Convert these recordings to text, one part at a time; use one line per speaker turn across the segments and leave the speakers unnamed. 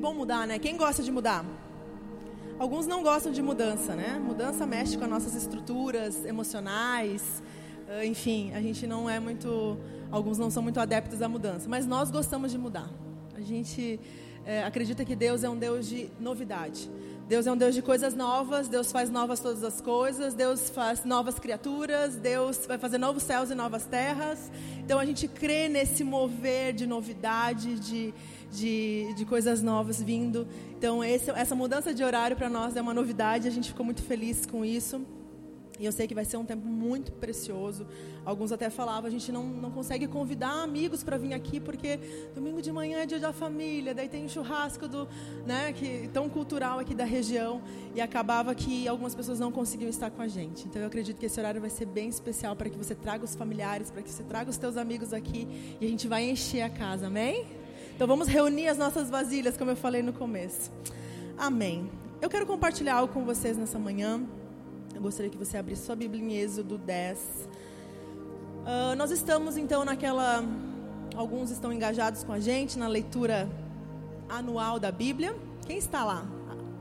bom mudar, né? Quem gosta de mudar? Alguns não gostam de mudança, né? Mudança mexe com as nossas estruturas emocionais. Ah, enfim, a gente não é muito. Alguns não são muito adeptos à mudança, mas nós gostamos de mudar. A gente é, acredita que Deus é um Deus de novidade. Deus é um Deus de coisas novas, Deus faz novas todas as coisas, Deus faz novas criaturas, Deus vai fazer novos céus e novas terras. Então a gente crê nesse mover de novidade, de, de, de coisas novas vindo. Então esse, essa mudança de horário para nós é uma novidade, a gente ficou muito feliz com isso. E eu sei que vai ser um tempo muito precioso. Alguns até falavam, a gente não, não consegue convidar amigos para vir aqui, porque domingo de manhã é dia da família, daí tem o churrasco do, né, que tão cultural aqui da região, e acabava que algumas pessoas não conseguiam estar com a gente. Então eu acredito que esse horário vai ser bem especial para que você traga os familiares, para que você traga os teus amigos aqui, e a gente vai encher a casa, amém? Então vamos reunir as nossas vasilhas, como eu falei no começo. Amém. Eu quero compartilhar algo com vocês nessa manhã. Eu gostaria que você abrisse sua Bíblia em Êxodo 10. Uh, ah, nós estamos então naquela. Alguns estão engajados com a gente na leitura anual da Bíblia. Quem está lá?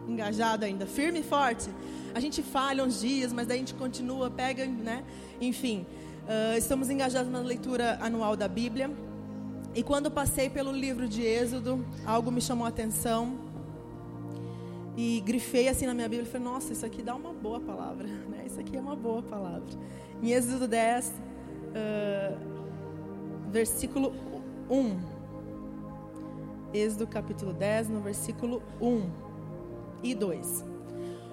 Engajado ainda? Firme e forte? A gente falha uns dias, mas daí a gente continua, pega, né? Enfim, uh, estamos engajados na leitura anual da Bíblia. E quando passei pelo livro de Êxodo, algo me chamou a atenção e grifei assim na minha Bíblia e falei, nossa, isso aqui dá uma boa palavra, né? Isso aqui é uma boa palavra. Em Êxodo 10, uh, versículo 1. Êxodo capítulo 10, no versículo 1 e 2.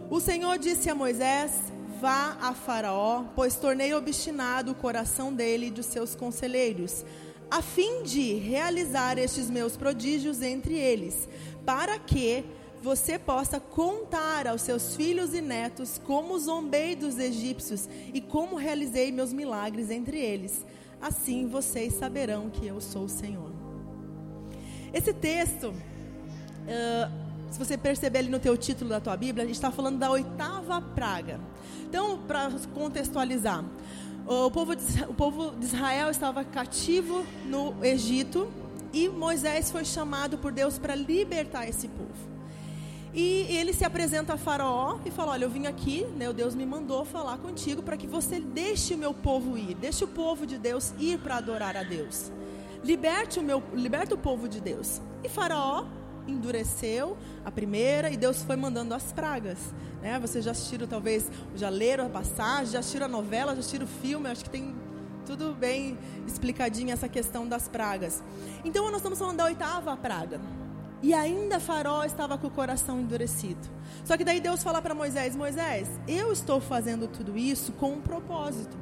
O Senhor disse a Moisés: Vá a Faraó, pois tornei obstinado o coração dele e dos seus conselheiros, a fim de realizar estes meus prodígios entre eles, para que você possa contar aos seus filhos e netos como zombei dos egípcios e como realizei meus milagres entre eles. Assim vocês saberão que eu sou o Senhor. Esse texto, uh, se você perceber ali no teu título da tua Bíblia, a gente está falando da oitava praga. Então, para contextualizar, o povo, de, o povo de Israel estava cativo no Egito e Moisés foi chamado por Deus para libertar esse povo. E ele se apresenta a Faraó e fala: Olha, eu vim aqui, né, o Deus me mandou falar contigo para que você deixe o meu povo ir, deixe o povo de Deus ir para adorar a Deus. Liberte o meu, liberta o povo de Deus. E Faraó endureceu a primeira e Deus foi mandando as pragas. Né? Vocês já assistiram, talvez, já leram a passagem, já assistiram a novela, já assistiram o filme, acho que tem tudo bem explicadinho essa questão das pragas. Então nós estamos falando da oitava praga. E ainda Faraó estava com o coração endurecido. Só que daí Deus fala para Moisés: Moisés, eu estou fazendo tudo isso com um propósito,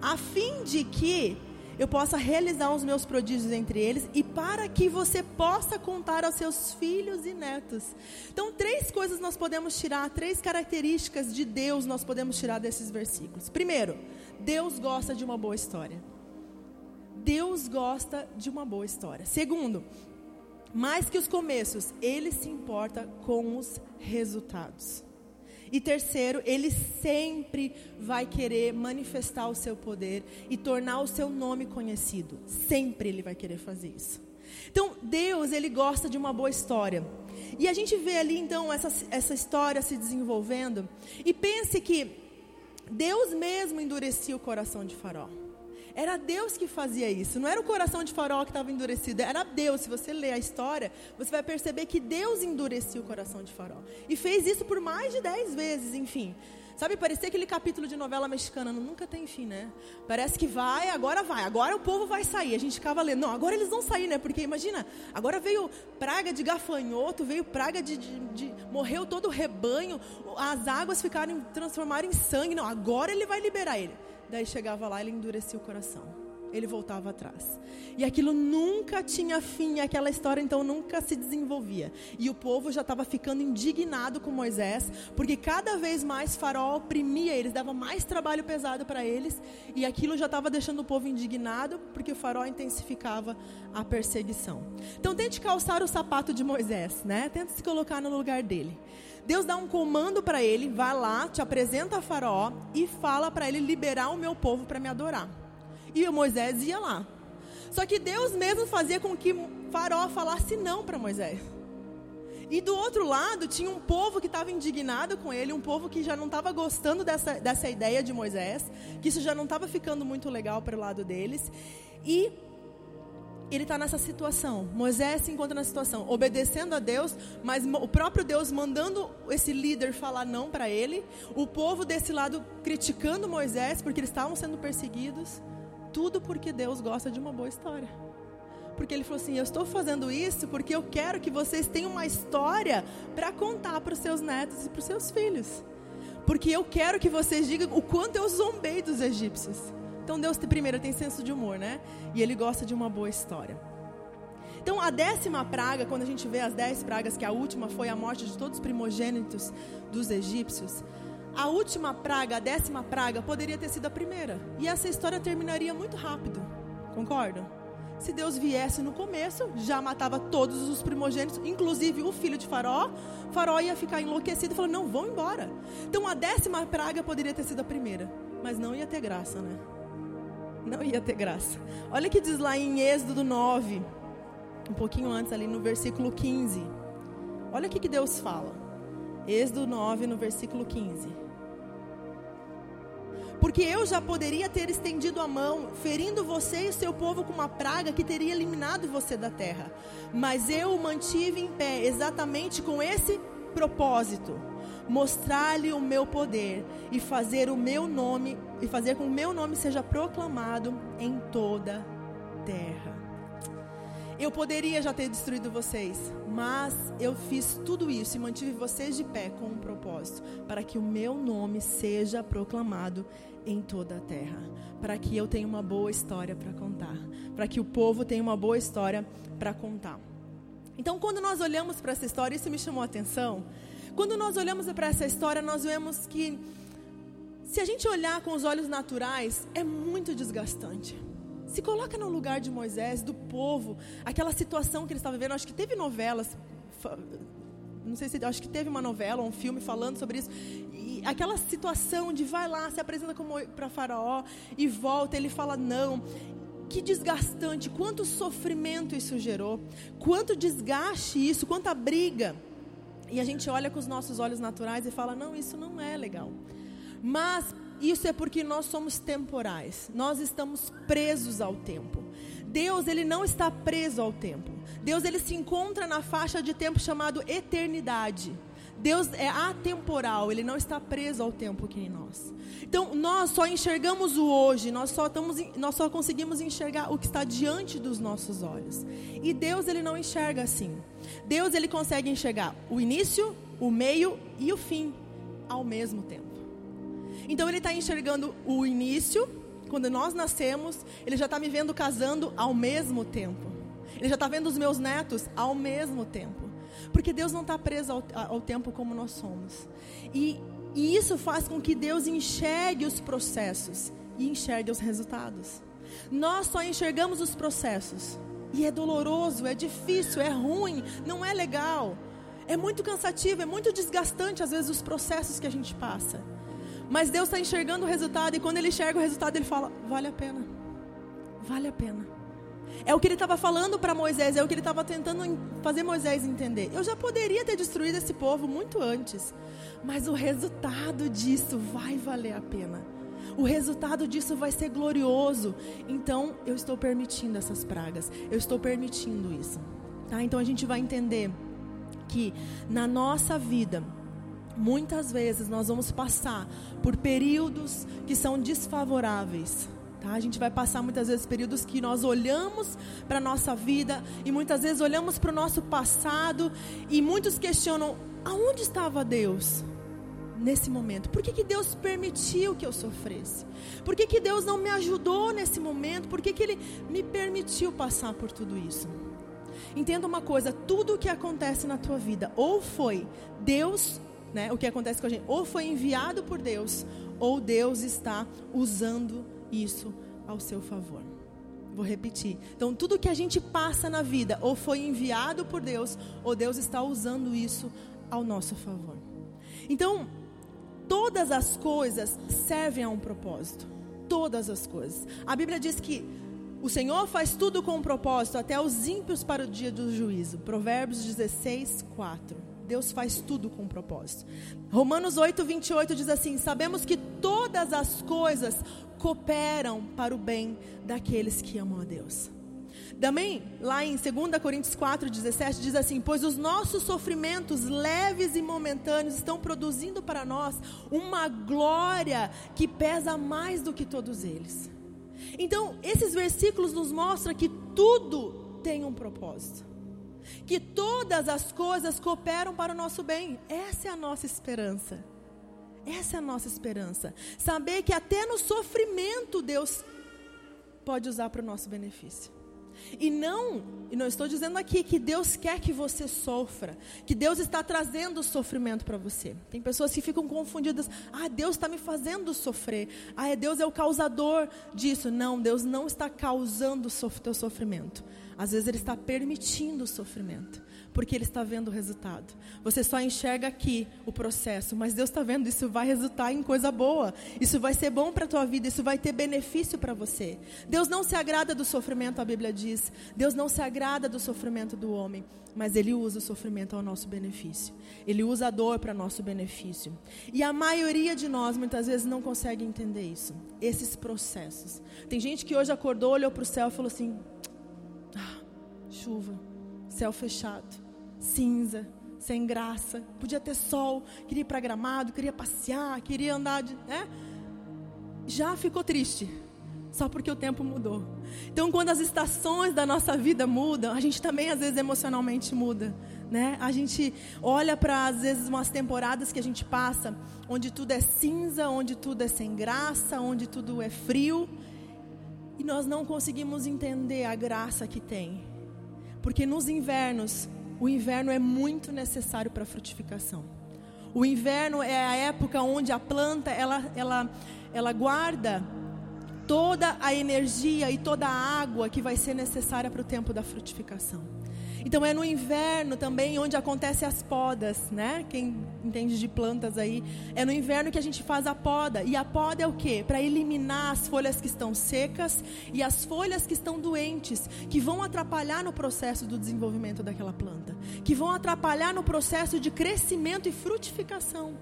a fim de que eu possa realizar os meus prodígios entre eles e para que você possa contar aos seus filhos e netos. Então, três coisas nós podemos tirar, três características de Deus nós podemos tirar desses versículos. Primeiro, Deus gosta de uma boa história. Deus gosta de uma boa história. Segundo, mais que os começos, ele se importa com os resultados. E terceiro, ele sempre vai querer manifestar o seu poder e tornar o seu nome conhecido. Sempre ele vai querer fazer isso. Então, Deus, ele gosta de uma boa história. E a gente vê ali então essa, essa história se desenvolvendo. E pense que Deus mesmo endurecia o coração de Faraó. Era Deus que fazia isso, não era o coração de Faraó que estava endurecido, era Deus. Se você ler a história, você vai perceber que Deus endurecia o coração de Faraó. E fez isso por mais de dez vezes, enfim. Sabe, parecia aquele capítulo de novela mexicana, nunca tem fim, né? Parece que vai, agora vai, agora o povo vai sair. A gente ficava lendo, não, agora eles vão sair, né? Porque imagina, agora veio praga de gafanhoto, veio praga de, de, de morreu todo o rebanho, as águas ficaram, transformaram em sangue. Não, agora ele vai liberar ele. Daí chegava lá, ele endurecia o coração ele voltava atrás. E aquilo nunca tinha fim, aquela história então nunca se desenvolvia. E o povo já estava ficando indignado com Moisés, porque cada vez mais Faraó oprimia eles, dava mais trabalho pesado para eles, e aquilo já estava deixando o povo indignado, porque o Faraó intensificava a perseguição. Então tente calçar o sapato de Moisés, né? Tente se colocar no lugar dele. Deus dá um comando para ele, vai lá, te apresenta a Faraó e fala para ele liberar o meu povo para me adorar. E Moisés ia lá. Só que Deus mesmo fazia com que Faraó falasse não para Moisés. E do outro lado tinha um povo que estava indignado com ele, um povo que já não estava gostando dessa, dessa ideia de Moisés, que isso já não estava ficando muito legal para o lado deles. E ele está nessa situação. Moisés se encontra na situação, obedecendo a Deus, mas o próprio Deus mandando esse líder falar não para ele. O povo desse lado criticando Moisés porque eles estavam sendo perseguidos. Tudo porque Deus gosta de uma boa história. Porque ele falou assim: Eu estou fazendo isso porque eu quero que vocês tenham uma história para contar para os seus netos e para os seus filhos. Porque eu quero que vocês digam o quanto eu zombei dos egípcios. Então Deus primeiro tem senso de humor, né? E ele gosta de uma boa história. Então a décima praga, quando a gente vê as dez pragas, que a última foi a morte de todos os primogênitos dos egípcios, a última praga, a décima praga, poderia ter sido a primeira. E essa história terminaria muito rápido. Concordam? Se Deus viesse no começo, já matava todos os primogênitos, inclusive o filho de Faraó. Faraó ia ficar enlouquecido e falou: Não, vão embora. Então a décima praga poderia ter sido a primeira, mas não ia ter graça, né? Não ia ter graça. Olha o que diz lá em Êxodo 9, um pouquinho antes, ali no versículo 15. Olha o que, Deus fala. Êxodo 9, no versículo 15. Porque eu já poderia ter estendido a mão, ferindo você e seu povo com uma praga que teria eliminado você da terra. Mas eu o mantive em pé, exatamente com esse propósito mostrar-lhe o meu poder e fazer o meu nome e fazer com que o meu nome seja proclamado em toda terra. Eu poderia já ter destruído vocês, mas eu fiz tudo isso e mantive vocês de pé com um propósito, para que o meu nome seja proclamado em toda a terra, para que eu tenha uma boa história para contar, para que o povo tenha uma boa história para contar. Então, quando nós olhamos para essa história, isso me chamou a atenção, quando nós olhamos para essa história, nós vemos que se a gente olhar com os olhos naturais, é muito desgastante. Se coloca no lugar de Moisés, do povo, aquela situação que ele estava vivendo. Acho que teve novelas, não sei se acho que teve uma novela ou um filme falando sobre isso. E aquela situação de vai lá, se apresenta para Faraó e volta, ele fala não. Que desgastante, quanto sofrimento isso gerou, quanto desgaste isso, quanta briga. E a gente olha com os nossos olhos naturais e fala: não, isso não é legal. Mas isso é porque nós somos temporais. Nós estamos presos ao tempo. Deus, ele não está preso ao tempo. Deus, ele se encontra na faixa de tempo chamado eternidade. Deus é atemporal, ele não está preso ao tempo que em nós. Então, nós só enxergamos o hoje, nós só, estamos, nós só conseguimos enxergar o que está diante dos nossos olhos. E Deus, ele não enxerga assim. Deus, ele consegue enxergar o início, o meio e o fim ao mesmo tempo. Então, ele está enxergando o início, quando nós nascemos, ele já está me vendo casando ao mesmo tempo. Ele já está vendo os meus netos ao mesmo tempo. Porque Deus não está preso ao, ao, tempo como nós somos. E, e isso faz com que Deus enxergue os processos e enxergue os resultados. Nós só enxergamos os processos. E é doloroso, é difícil, é ruim, não é legal. É muito cansativo, é muito desgastante às vezes os processos que a gente passa. Mas Deus está enxergando o resultado e quando Ele enxerga o resultado, Ele fala: vale a pena, vale a pena. É o que ele estava falando para Moisés, é o que ele estava tentando fazer Moisés entender. Eu já poderia ter destruído esse povo muito antes, mas o resultado disso vai valer a pena. O resultado disso vai ser glorioso. Então, eu estou permitindo essas pragas. Eu estou permitindo isso. Tá? Então, a gente vai entender que na nossa vida, muitas vezes nós vamos passar por períodos que são desfavoráveis. Tá? A gente vai passar muitas vezes períodos que nós olhamos para a nossa vida e muitas vezes olhamos para o nosso passado e muitos questionam: aonde estava Deus? Nesse momento, por que, que Deus permitiu que eu sofresse? Por que, que Deus não me ajudou nesse momento? Por que, que Ele me permitiu passar por tudo isso? Entenda uma coisa: tudo o que acontece na tua vida, ou foi Deus, né, o que acontece com a gente, ou foi enviado por Deus, ou Deus está usando isso ao seu favor. Vou repetir. Então, tudo que a gente passa na vida, ou foi enviado por Deus, ou Deus está usando isso ao nosso favor. Então, todas as coisas servem a um propósito. Todas as coisas. A Bíblia diz que o Senhor faz tudo com um propósito, até os ímpios para o dia do juízo. Provérbios 16, 4. Deus faz tudo com um propósito. Romanos 8, 28 diz assim: Sabemos que todas as coisas cooperam para o bem daqueles que amam a Deus. Também, lá em 2 Coríntios 4, 17, diz assim: Pois os nossos sofrimentos leves e momentâneos estão produzindo para nós uma glória que pesa mais do que todos eles. Então, esses versículos nos mostram que tudo tem um propósito. Que todas as coisas cooperam para o nosso bem. Essa é a nossa esperança. Essa é a nossa esperança. Saber que até no sofrimento Deus pode usar para o nosso benefício. E não, e não estou dizendo aqui que Deus quer que você sofra, que Deus está trazendo sofrimento para você. Tem pessoas que ficam confundidas. Ah, Deus está me fazendo sofrer. Ah, é Deus é o causador disso. Não, Deus não está causando o teu sofrimento. Às vezes Ele está permitindo o sofrimento porque Ele está vendo o resultado. Você só enxerga aqui o processo, mas Deus está vendo, isso vai resultar em coisa boa. Isso vai ser bom para a tua vida, isso vai ter benefício para você. Deus não se agrada do sofrimento, a Bíblia diz. Deus não se agrada do sofrimento do homem, mas Ele usa o sofrimento ao nosso benefício. Ele usa a dor para nosso benefício. E a maioria de nós, muitas vezes, não consegue entender isso, esses processos. Tem gente que hoje acordou, olhou para o céu e falou assim: ah, chuva, céu fechado cinza, sem graça. Podia ter sol, queria ir para gramado, queria passear, queria andar de. Né? Já ficou triste, só porque o tempo mudou. Então, quando as estações da nossa vida mudam, a gente também às vezes emocionalmente muda. Né? A gente olha para às vezes umas temporadas que a gente passa, onde tudo é cinza, onde tudo é sem graça, onde tudo é frio, e nós não conseguimos entender a graça que tem. Porque nos invernos o inverno é muito necessário para a frutificação. O inverno é a época onde a planta ela, ela, ela guarda toda a energia e toda a água que vai ser necessária para o tempo da frutificação. Então é no inverno também onde acontecem as podas, né? Quem entende de plantas aí, é no inverno que a gente faz a poda. E a poda é o quê? Para eliminar as folhas que estão secas e as folhas que estão doentes, que vão atrapalhar no processo do desenvolvimento daquela planta, que vão atrapalhar no processo de crescimento e frutificação.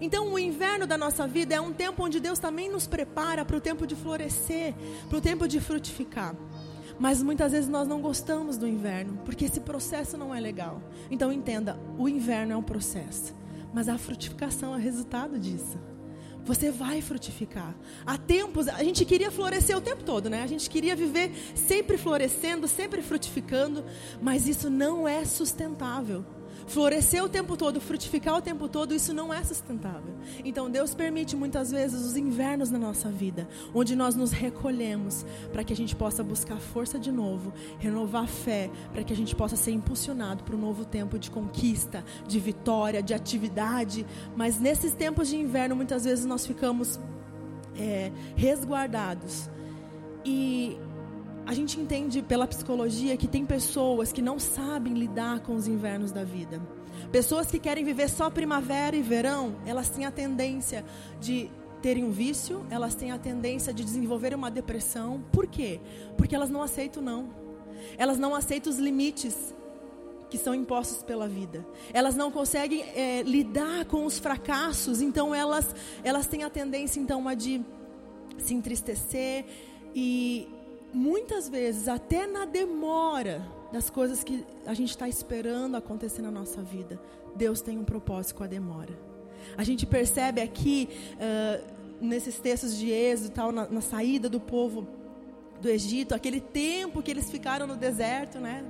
Então, o inverno da nossa vida é um tempo onde Deus também nos prepara para o tempo de florescer, para o tempo de frutificar. Mas muitas vezes nós não gostamos do inverno, porque esse processo não é legal. Então entenda, o inverno é um processo, mas a frutificação é resultado disso. Você vai frutificar. Há tempos, a gente queria florescer o tempo todo, né? A gente queria viver sempre florescendo, sempre frutificando, mas isso não é sustentável florescer o tempo todo, frutificar o tempo todo, isso não é sustentável. Então Deus permite muitas vezes os invernos na nossa vida, onde nós nos recolhemos para que a gente possa buscar força de novo, renovar a fé, para que a gente possa ser impulsionado para um novo tempo de conquista, de vitória, de atividade. Mas nesses tempos de inverno, muitas vezes nós ficamos é, resguardados. E a gente entende pela psicologia que tem pessoas que não sabem lidar com os invernos da vida. Pessoas que querem viver só primavera e verão, elas têm a tendência de terem um vício, elas têm a tendência de desenvolver uma depressão. Por quê? Porque elas não aceitam não. Elas não aceitam os limites que são impostos pela vida. Elas não conseguem é, lidar com os fracassos, então elas elas têm a tendência então a de se entristecer e muitas vezes, até na demora das coisas que a gente está esperando acontecer na nossa vida, Deus tem um propósito com a demora. A gente percebe aqui, uh, nesses textos de Êxodo, tal, na, na saída do povo do Egito, aquele tempo que eles ficaram no deserto, né?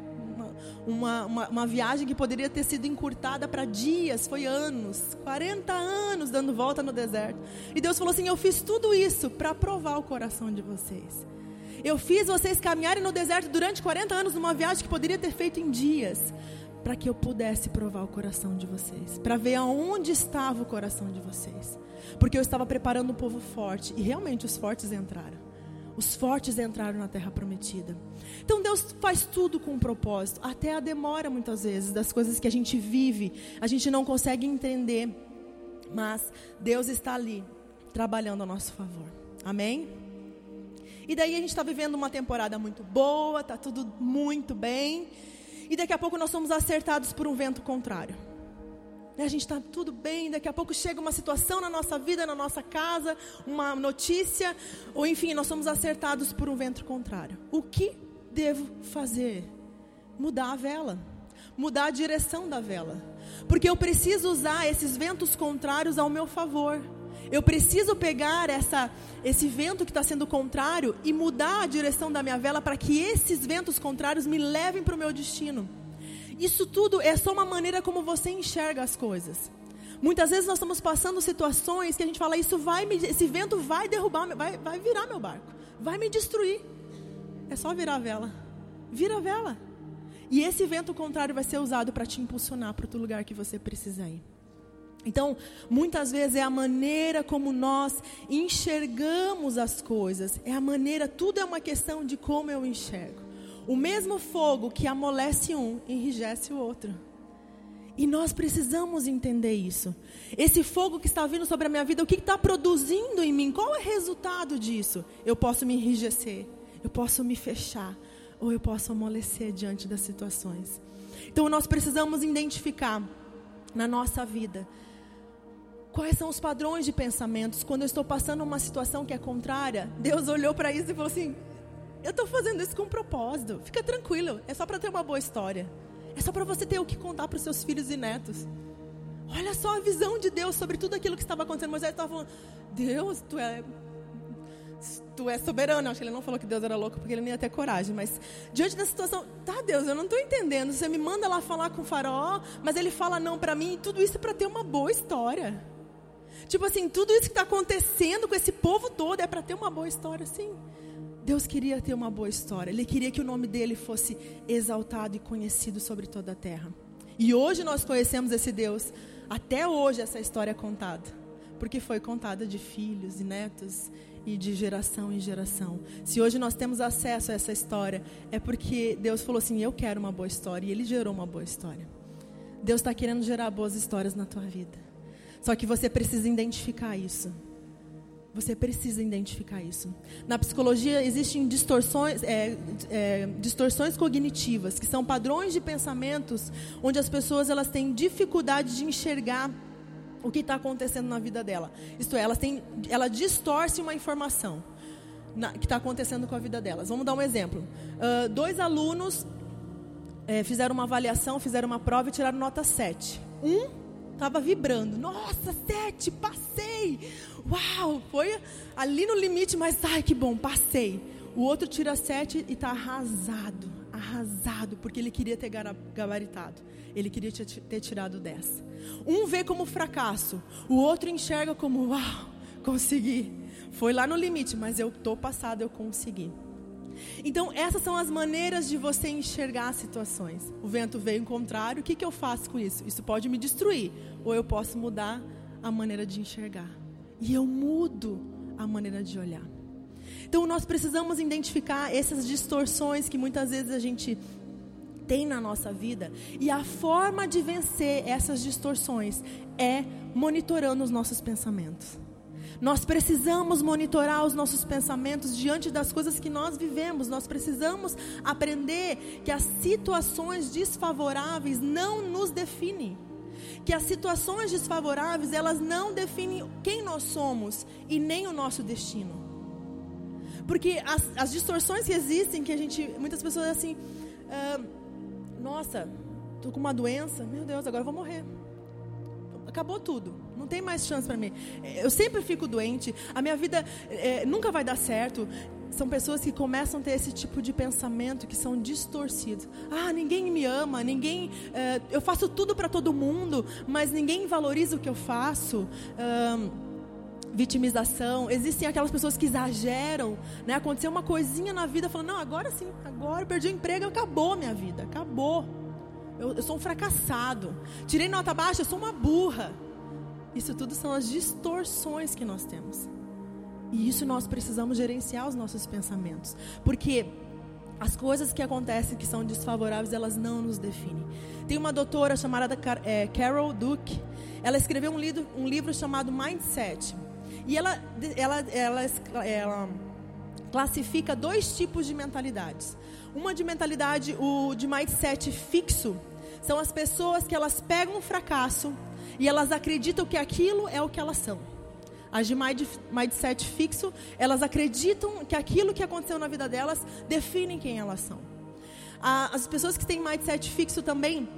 Uma, uma, uma, viagem que poderia ter sido encurtada para dias, foi anos, 40 anos dando volta no deserto. E Deus falou assim: Eu fiz tudo isso para provar o coração de vocês. Eu fiz vocês caminharem no deserto durante 40 anos numa viagem que poderia ter feito em dias, para que eu pudesse provar o coração de vocês, para ver aonde estava o coração de vocês. Porque eu estava preparando um povo forte e realmente os fortes entraram. Os fortes entraram na terra prometida. Então Deus faz tudo com um propósito, até a demora muitas vezes das coisas que a gente vive, a gente não consegue entender, mas Deus está ali trabalhando a nosso favor. Amém? E daí a gente está vivendo uma temporada muito boa, está tudo muito bem. E daqui a pouco nós somos acertados por um vento contrário. né, a gente está tudo bem, daqui a pouco chega uma situação na nossa vida, na nossa casa, uma notícia, ou enfim, nós somos acertados por um vento contrário. O que devo fazer? Mudar a vela, mudar a direção da vela, porque eu preciso usar esses ventos contrários ao meu favor. Eu preciso pegar essa, esse vento que está sendo contrário e mudar a direção da minha vela para que esses ventos contrários me levem para o meu destino. Isso tudo é só uma maneira como você enxerga as coisas. Muitas vezes nós estamos passando situações que a gente fala, isso vai me, esse vento vai derrubar, vai, vai virar meu barco, vai me destruir. É só virar a vela. Vira a vela. E esse vento contrário vai ser usado para te impulsionar para o lugar que você precisa ir. Então, muitas vezes é a maneira como nós enxergamos as coisas, é a maneira, tudo é uma questão de como eu enxergo. O mesmo fogo que amolece um, enrijece o outro. E nós precisamos entender isso. Esse fogo que está vindo sobre a minha vida, o que está produzindo em mim? Qual é o resultado disso? Eu posso me enrijecer, eu posso me fechar, ou eu posso amolecer diante das situações. Então nós precisamos identificar na nossa vida quais são os padrões de pensamentos. Quando eu estou passando uma situação que é contrária, Deus olhou para isso e falou assim: eu estou fazendo isso com um propósito. Fica tranquilo. É só para ter uma boa história. É só para você ter o que contar para os seus filhos e netos. Olha só a visão de Deus sobre tudo aquilo que estava acontecendo. Moisés estava falando: Deus, tu é, tu é soberano. Acho que ele não falou que Deus era louco porque ele não ia ter coragem. Mas diante da situação, tá, Deus, eu não estou entendendo. Você me manda lá falar com o faraó, mas ele fala não para mim. E tudo isso é para ter uma boa história. Tipo assim, tudo isso que está acontecendo com esse povo todo é para ter uma boa história, sim. Deus queria ter uma boa história. Ele queria que o nome dele fosse exaltado e conhecido sobre toda a terra. E hoje nós conhecemos esse Deus. Até hoje essa história é contada. Porque foi contada de filhos e netos e de geração em geração. Se hoje nós temos acesso a essa história, é porque Deus falou assim: Eu quero uma boa história. E Ele gerou uma boa história. Deus está querendo gerar boas histórias na tua vida. Só que você precisa identificar isso. Você precisa identificar isso. Na psicologia existem distorções, é, é, distorções cognitivas, que são padrões de pensamentos onde as pessoas elas têm dificuldade de enxergar o que está acontecendo na vida dela. Isto é, elas têm, ela distorce uma informação na, que está acontecendo com a vida delas. Vamos dar um exemplo. Uh, dois alunos é, fizeram uma avaliação, fizeram uma prova e tiraram nota 7. Um Estava vibrando. Nossa, sete, passei. Uau, foi ali no limite, mas ai que bom, passei. O outro tira sete e está arrasado, arrasado, porque ele queria ter gabaritado. Ele queria ter tirado dez. Um vê como fracasso, o outro enxerga como uau, consegui. Foi lá no limite, mas eu estou passado, eu consegui. Então, essas são as maneiras de você enxergar as situações. O vento veio contrário, o que, que eu faço com isso? Isso pode me destruir, ou eu posso mudar a maneira de enxergar. E eu mudo a maneira de olhar. Então, nós precisamos identificar essas distorções que muitas vezes a gente tem na nossa vida. E a forma de vencer essas distorções é monitorando os nossos pensamentos. Nós precisamos monitorar os nossos pensamentos diante das coisas que nós vivemos. Nós precisamos aprender que as situações desfavoráveis não nos definem. Que as situações desfavoráveis, elas não definem quem nós somos e nem o nosso destino. Porque as, as distorções que existem, que a gente, muitas pessoas assim, ah, nossa, estou com uma doença, meu Deus, agora eu vou morrer acabou tudo. Não tem mais chance para mim. Eu sempre fico doente. A minha vida é, nunca vai dar certo. São pessoas que começam a ter esse tipo de pensamento que são distorcidos. Ah, ninguém me ama, ninguém. É, eu faço tudo para todo mundo, mas ninguém valoriza o que eu faço. vitimização, existem aquelas pessoas que exageram, né? Aconteceu uma coisinha na vida, falando, não, agora sim, agora eu perdi o emprego, acabou minha vida, acabou. Eu, eu sou um fracassado. Tirei nota baixa, eu sou uma burra. Isso tudo são as distorções que nós temos. E isso nós precisamos gerenciar os nossos pensamentos. Porque as coisas que acontecem que são desfavoráveis, elas não nos definem. Tem uma doutora chamada é, Carol Duke. Ela escreveu um livro, um livro chamado Mindset. E ela, ela, ela, ela classifica dois tipos de mentalidades. Uma de mentalidade, o de mindset fixo, são as pessoas que elas pegam o fracasso e elas acreditam que aquilo é o que elas são. As de mindset fixo, elas acreditam que aquilo que aconteceu na vida delas define quem elas são. As pessoas que têm mindset fixo também,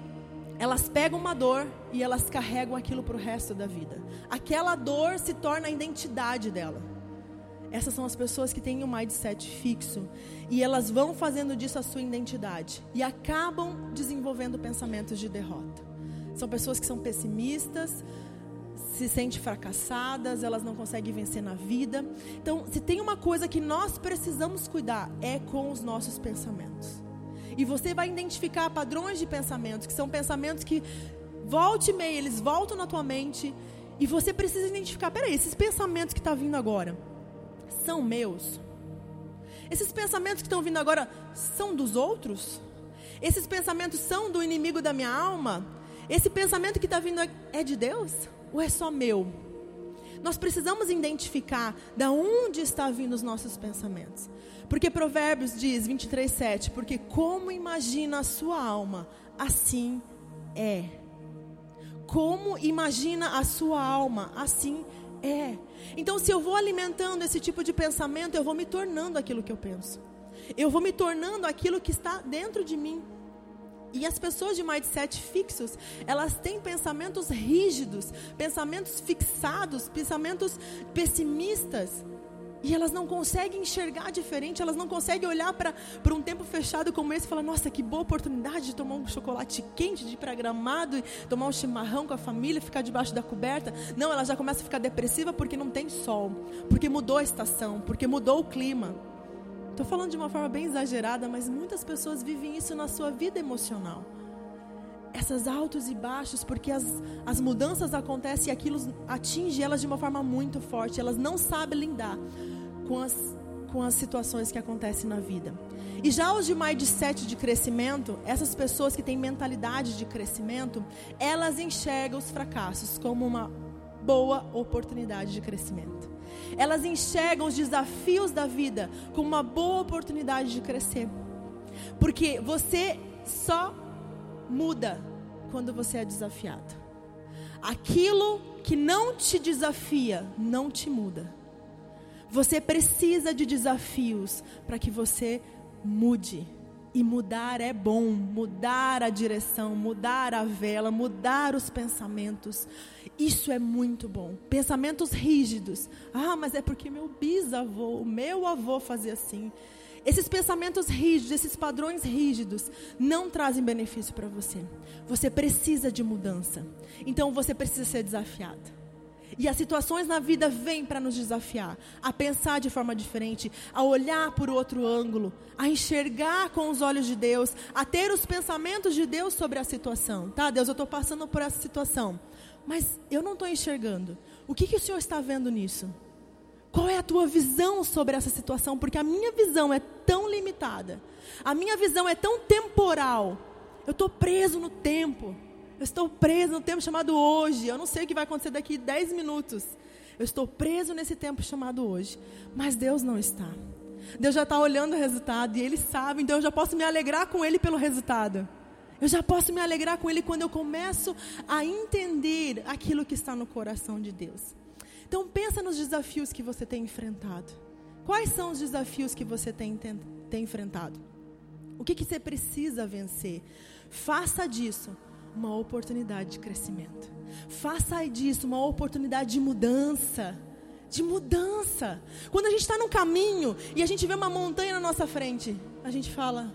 elas pegam uma dor e elas carregam aquilo para o resto da vida. Aquela dor se torna a identidade dela. Essas são as pessoas que têm um mindset fixo e elas vão fazendo disso a sua identidade e acabam desenvolvendo pensamentos de derrota. São pessoas que são pessimistas, se sentem fracassadas, elas não conseguem vencer na vida. Então, se tem uma coisa que nós precisamos cuidar é com os nossos pensamentos. E você vai identificar padrões de pensamentos, que são pensamentos que volte e meia, eles voltam na tua mente e você precisa identificar, peraí, esses pensamentos que estão tá vindo agora, são meus? Esses pensamentos que estão vindo agora são dos outros? Esses pensamentos são do inimigo da minha alma? Esse pensamento que está vindo é de Deus? Ou é só meu? Nós precisamos identificar da onde está vindo os nossos pensamentos. Porque Provérbios diz, 23, 7, porque como imagina a sua alma, assim é. Como imagina a sua alma, assim é. Então, se eu vou alimentando esse tipo de pensamento, eu vou me tornando aquilo que eu penso. Eu vou me tornando aquilo que está dentro de mim. E as pessoas de mindset fixos, elas têm pensamentos rígidos, pensamentos fixados, pensamentos pessimistas. E elas não conseguem enxergar diferente, elas não conseguem olhar para um tempo fechado como esse e falar: nossa, que boa oportunidade de tomar um chocolate quente, de ir para gramado, tomar um chimarrão com a família, ficar debaixo da coberta. Não, ela já começa a ficar depressiva porque não tem sol, porque mudou a estação, porque mudou o clima. Estou falando de uma forma bem exagerada, mas muitas pessoas vivem isso na sua vida emocional. Essas altos e baixos, porque as, as mudanças acontecem e aquilo atinge elas de uma forma muito forte. Elas não sabem lidar com as, com as situações que acontecem na vida. E já os de mindset de crescimento, essas pessoas que têm mentalidade de crescimento, elas enxergam os fracassos como uma boa oportunidade de crescimento. Elas enxergam os desafios da vida como uma boa oportunidade de crescer. Porque você só muda quando você é desafiado. Aquilo que não te desafia não te muda. Você precisa de desafios para que você mude. E mudar é bom, mudar a direção, mudar a vela, mudar os pensamentos. Isso é muito bom. Pensamentos rígidos. Ah, mas é porque meu bisavô, meu avô fazia assim. Esses pensamentos rígidos, esses padrões rígidos, não trazem benefício para você. Você precisa de mudança. Então você precisa ser desafiado. E as situações na vida vêm para nos desafiar a pensar de forma diferente, a olhar por outro ângulo, a enxergar com os olhos de Deus, a ter os pensamentos de Deus sobre a situação. Tá, Deus, eu estou passando por essa situação, mas eu não estou enxergando. O que, que o Senhor está vendo nisso? Qual é a tua visão sobre essa situação? Porque a minha visão é tão limitada, a minha visão é tão temporal. Eu estou preso no tempo. Eu estou preso no tempo chamado hoje. Eu não sei o que vai acontecer daqui 10 minutos. Eu estou preso nesse tempo chamado hoje. Mas Deus não está. Deus já está olhando o resultado e Ele sabe, então eu já posso me alegrar com Ele pelo resultado. Eu já posso me alegrar com Ele quando eu começo a entender aquilo que está no coração de Deus. Então pensa nos desafios que você tem enfrentado. Quais são os desafios que você tem, tem, tem enfrentado? O que, que você precisa vencer? Faça disso uma oportunidade de crescimento. Faça disso uma oportunidade de mudança. De mudança. Quando a gente está no caminho e a gente vê uma montanha na nossa frente, a gente fala: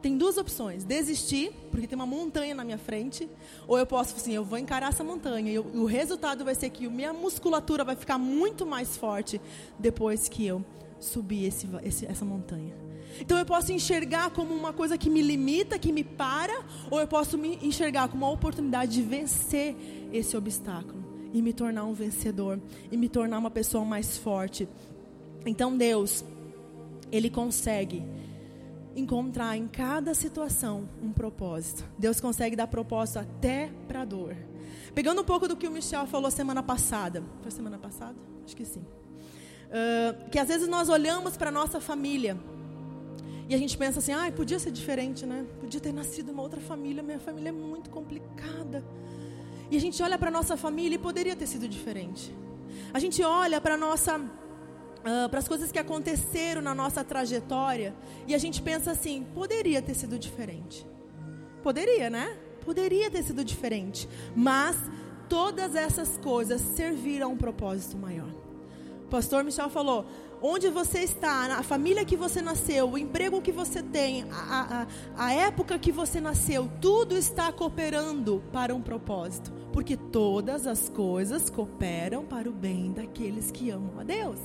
tem duas opções: desistir, porque tem uma montanha na minha frente, ou eu posso assim, eu vou encarar essa montanha e o resultado vai ser que minha musculatura vai ficar muito mais forte depois que eu subir esse, esse, essa montanha. Então eu posso enxergar como uma coisa que me limita, que me para, ou eu posso me enxergar como uma oportunidade de vencer esse obstáculo e me tornar um vencedor e me tornar uma pessoa mais forte. Então Deus, ele consegue encontrar em cada situação um propósito. Deus consegue dar propósito até para a dor. Pegando um pouco do que o Michel falou semana passada. Foi semana passada? Acho que sim. Uh, que às vezes nós olhamos para nossa família E a gente pensa assim, ah, podia ser diferente, né? Podia ter nascido uma outra família, minha família é muito complicada. E a gente olha para nossa família e poderia ter sido diferente. A gente olha para nossa uh, para as coisas que aconteceram na nossa trajetória e a gente pensa assim, poderia ter sido diferente. Poderia, né? Poderia ter sido diferente, mas todas essas coisas serviram a um propósito maior. O pastor Michel falou: onde você está, a família que você nasceu, o emprego que você tem, a, a, a época que você nasceu, tudo está cooperando para um propósito. Porque todas as coisas cooperam para o bem daqueles que amam a Deus.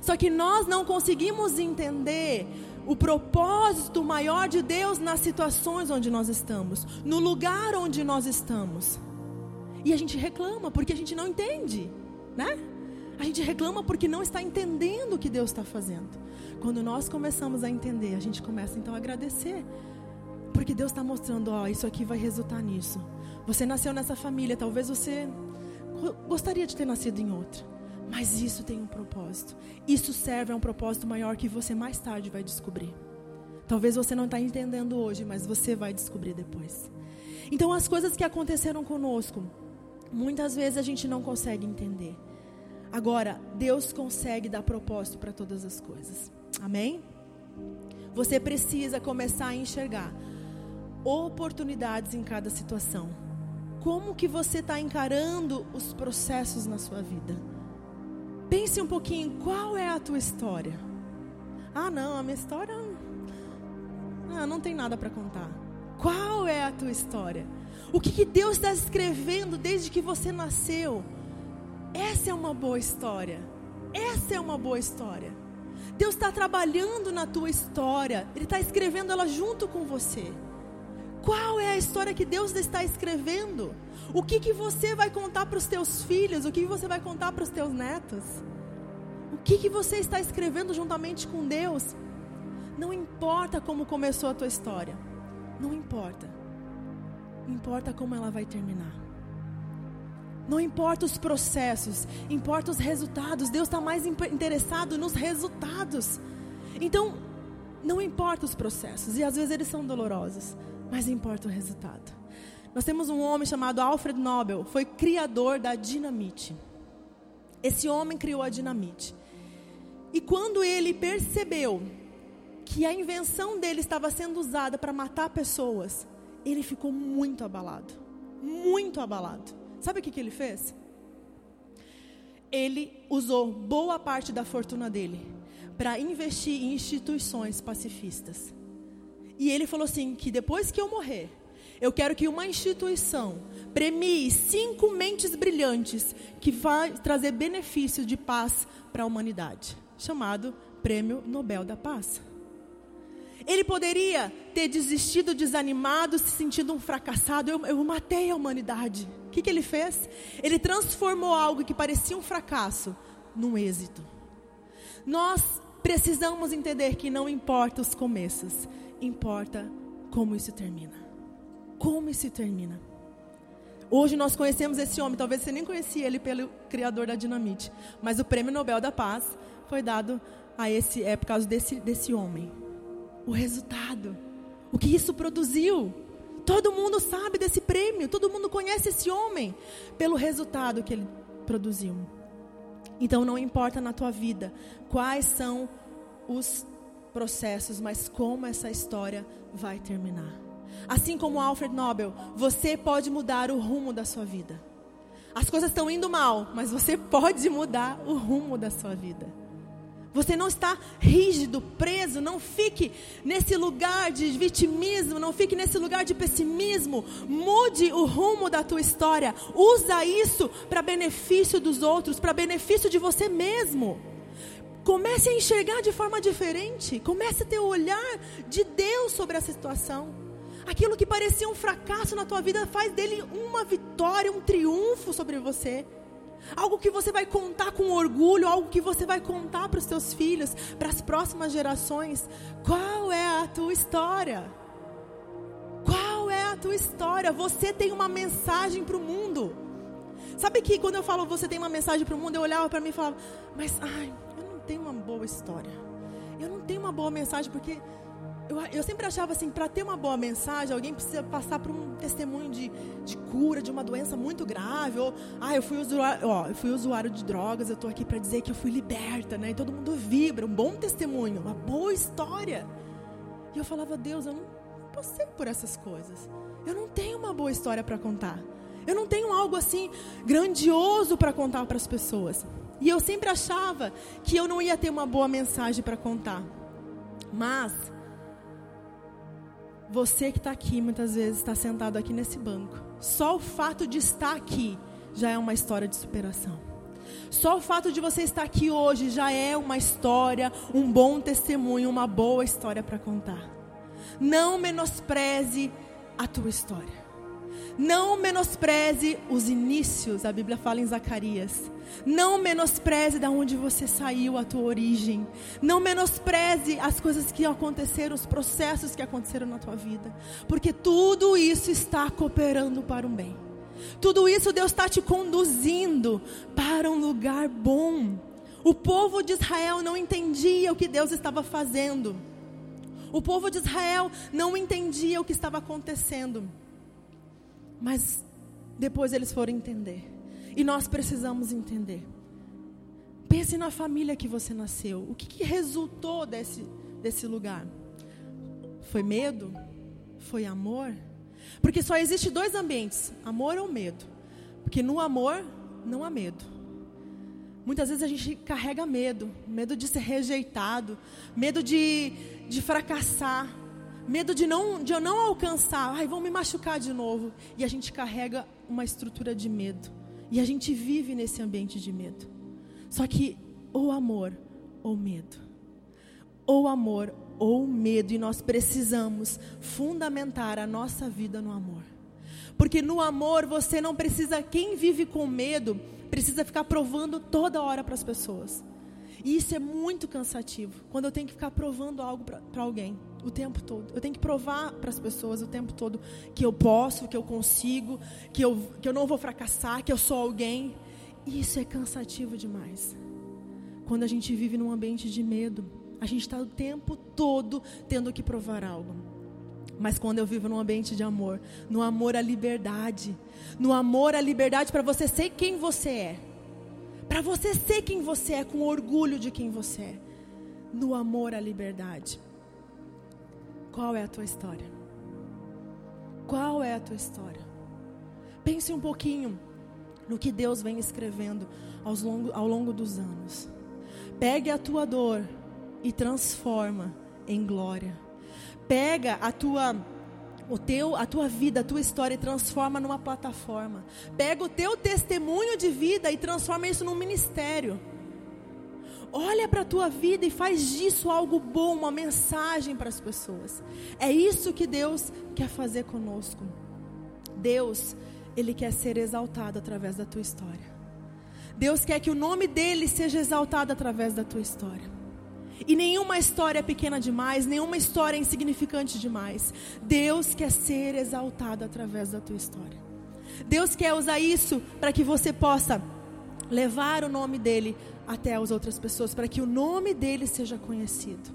Só que nós não conseguimos entender o propósito maior de Deus nas situações onde nós estamos, no lugar onde nós estamos. E a gente reclama porque a gente não entende, né? A gente reclama porque não está entendendo o que Deus está fazendo. Quando nós começamos a entender, a gente começa então a agradecer. Porque Deus está mostrando, ó, isso aqui vai resultar nisso. Você nasceu nessa família, talvez você gostaria de ter nascido em outra. Mas isso tem um propósito. Isso serve a um propósito maior que você mais tarde vai descobrir. Talvez você não está entendendo hoje, mas você vai descobrir depois. Então, as coisas que aconteceram conosco, muitas vezes a gente não consegue entender. Agora, Deus consegue dar propósito para todas as coisas. Amém? Você precisa começar a enxergar oportunidades em cada situação. Como que você está encarando os processos na sua vida? Pense um pouquinho, qual é a tua história? Ah, não, a minha história ah, não tem nada para contar. Qual é a tua história? O que, que Deus está escrevendo desde que você nasceu? Essa é uma boa história. Essa é uma boa história. Deus está trabalhando na tua história. Ele está escrevendo ela junto com você. Qual é a história que Deus está escrevendo? O que, que você vai contar para os teus filhos? O que, que você vai contar para os teus netos? O que, que você está escrevendo juntamente com Deus? Não importa como começou a tua história. Não importa. Importa como ela vai terminar. Não importa os processos, importa os resultados. Deus está mais interessado nos resultados. Então, não importa os processos, e às vezes eles são dolorosos, mas importa o resultado. Nós temos um homem chamado Alfred Nobel, foi criador da dinamite. Esse homem criou a dinamite. E quando ele percebeu que a invenção dele estava sendo usada para matar pessoas, ele ficou muito abalado. Muito abalado. Sabe o que, que ele fez? Ele usou boa parte da fortuna dele para investir em instituições pacifistas. E ele falou assim: que depois que eu morrer, eu quero que uma instituição premie cinco mentes brilhantes que vai trazer benefício de paz para a humanidade, chamado Prêmio Nobel da Paz. Ele poderia ter desistido, desanimado, se sentindo um fracassado. Eu, eu matei a humanidade. O que, que ele fez? Ele transformou algo que parecia um fracasso num êxito. Nós precisamos entender que não importa os começos, importa como isso termina. Como isso termina. Hoje nós conhecemos esse homem, talvez você nem conhecia ele pelo criador da dinamite, mas o Prêmio Nobel da Paz foi dado a esse é por causa desse desse homem o resultado, o que isso produziu. Todo mundo sabe desse prêmio, todo mundo conhece esse homem pelo resultado que ele produziu. Então não importa na tua vida quais são os processos, mas como essa história vai terminar. Assim como Alfred Nobel, você pode mudar o rumo da sua vida. As coisas estão indo mal, mas você pode mudar o rumo da sua vida. Você não está rígido, preso, não fique nesse lugar de vitimismo, não fique nesse lugar de pessimismo. Mude o rumo da tua história. Usa isso para benefício dos outros, para benefício de você mesmo. Comece a enxergar de forma diferente. Comece a ter o olhar de Deus sobre essa situação. Aquilo que parecia um fracasso na tua vida faz dele uma vitória, um triunfo sobre você algo que você vai contar com orgulho, algo que você vai contar para os seus filhos, para as próximas gerações. Qual é a tua história? Qual é a tua história? Você tem uma mensagem para o mundo. Sabe que quando eu falo você tem uma mensagem para o mundo, eu olhava para mim e falava, mas ai, eu não tenho uma boa história. Eu não tenho uma boa mensagem porque eu, eu sempre achava assim, para ter uma boa mensagem, alguém precisa passar por um testemunho de, de cura de uma doença muito grave. Ou, ah, eu fui usuário, ó, eu fui usuário de drogas, eu estou aqui para dizer que eu fui liberta, né? E todo mundo vibra, um bom testemunho, uma boa história. E eu falava, Deus, eu não passei por essas coisas. Eu não tenho uma boa história para contar. Eu não tenho algo assim grandioso para contar para as pessoas. E eu sempre achava que eu não ia ter uma boa mensagem para contar. Mas você que está aqui, muitas vezes está sentado aqui nesse banco. Só o fato de estar aqui já é uma história de superação. Só o fato de você estar aqui hoje já é uma história, um bom testemunho, uma boa história para contar. Não menospreze a tua história. Não menospreze os inícios, a Bíblia fala em Zacarias. Não menospreze de onde você saiu, a tua origem. Não menospreze as coisas que aconteceram, os processos que aconteceram na tua vida. Porque tudo isso está cooperando para um bem. Tudo isso Deus está te conduzindo para um lugar bom. O povo de Israel não entendia o que Deus estava fazendo. O povo de Israel não entendia o que estava acontecendo. Mas depois eles foram entender. E nós precisamos entender. Pense na família que você nasceu. O que, que resultou desse, desse lugar? Foi medo? Foi amor? Porque só existe dois ambientes: amor ou medo. Porque no amor não há medo. Muitas vezes a gente carrega medo, medo de ser rejeitado, medo de, de fracassar, medo de não de eu não alcançar, ai, vão me machucar de novo. E a gente carrega uma estrutura de medo. E a gente vive nesse ambiente de medo. Só que ou amor ou medo. Ou amor ou medo. E nós precisamos fundamentar a nossa vida no amor. Porque no amor você não precisa, quem vive com medo, precisa ficar provando toda hora para as pessoas. E isso é muito cansativo. Quando eu tenho que ficar provando algo para alguém o tempo todo. Eu tenho que provar para as pessoas o tempo todo que eu posso, que eu consigo, que eu, que eu não vou fracassar, que eu sou alguém. Isso é cansativo demais. Quando a gente vive num ambiente de medo, a gente está o tempo todo tendo que provar algo. Mas quando eu vivo num ambiente de amor, no amor à liberdade, no amor à liberdade para você ser quem você é, para você ser quem você é, com orgulho de quem você é, no amor à liberdade. Qual é a tua história? Qual é a tua história? Pense um pouquinho no que Deus vem escrevendo longo, ao longo dos anos. Pegue a tua dor e transforma em glória. Pega a tua o teu, a tua vida, a tua história e transforma numa plataforma. Pega o teu testemunho de vida e transforma isso num ministério. Olha para a tua vida e faz disso algo bom, uma mensagem para as pessoas. É isso que Deus quer fazer conosco. Deus, Ele quer ser exaltado através da tua história. Deus quer que o nome dEle seja exaltado através da tua história. E nenhuma história é pequena demais, nenhuma história é insignificante demais. Deus quer ser exaltado através da tua história. Deus quer usar isso para que você possa levar o nome dele até as outras pessoas, para que o nome dele seja conhecido.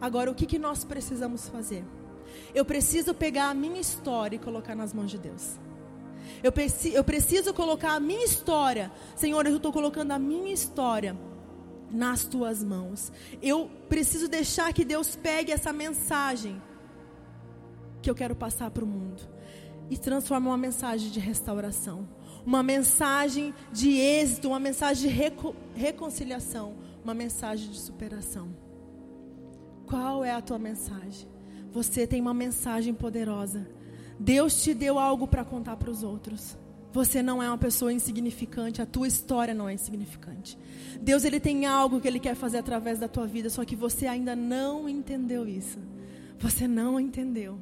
Agora, o que, que nós precisamos fazer? Eu preciso pegar a minha história e colocar nas mãos de Deus. Eu, preci eu preciso colocar a minha história. Senhor, eu estou colocando a minha história nas tuas mãos. Eu preciso deixar que Deus pegue essa mensagem que eu quero passar para o mundo e transforme uma mensagem de restauração uma mensagem de êxito, uma mensagem de reco reconciliação, uma mensagem de superação. Qual é a tua mensagem? Você tem uma mensagem poderosa. Deus te deu algo para contar para os outros. Você não é uma pessoa insignificante, a tua história não é insignificante. Deus ele tem algo que ele quer fazer através da tua vida, só que você ainda não entendeu isso. Você não entendeu.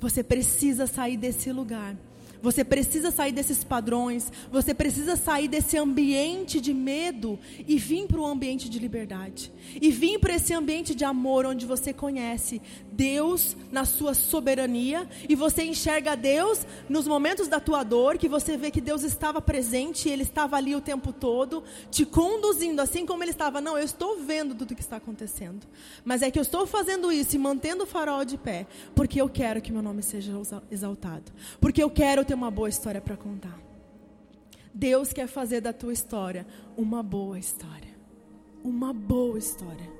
Você precisa sair desse lugar você precisa sair desses padrões, você precisa sair desse ambiente de medo e vir para o ambiente de liberdade. E vir para esse ambiente de amor onde você conhece Deus na sua soberania e você enxerga Deus nos momentos da tua dor, que você vê que Deus estava presente, ele estava ali o tempo todo, te conduzindo, assim como ele estava. Não, eu estou vendo tudo o que está acontecendo, mas é que eu estou fazendo isso e mantendo o farol de pé, porque eu quero que meu nome seja exaltado, porque eu quero ter uma boa história para contar. Deus quer fazer da tua história uma boa história. Uma boa história.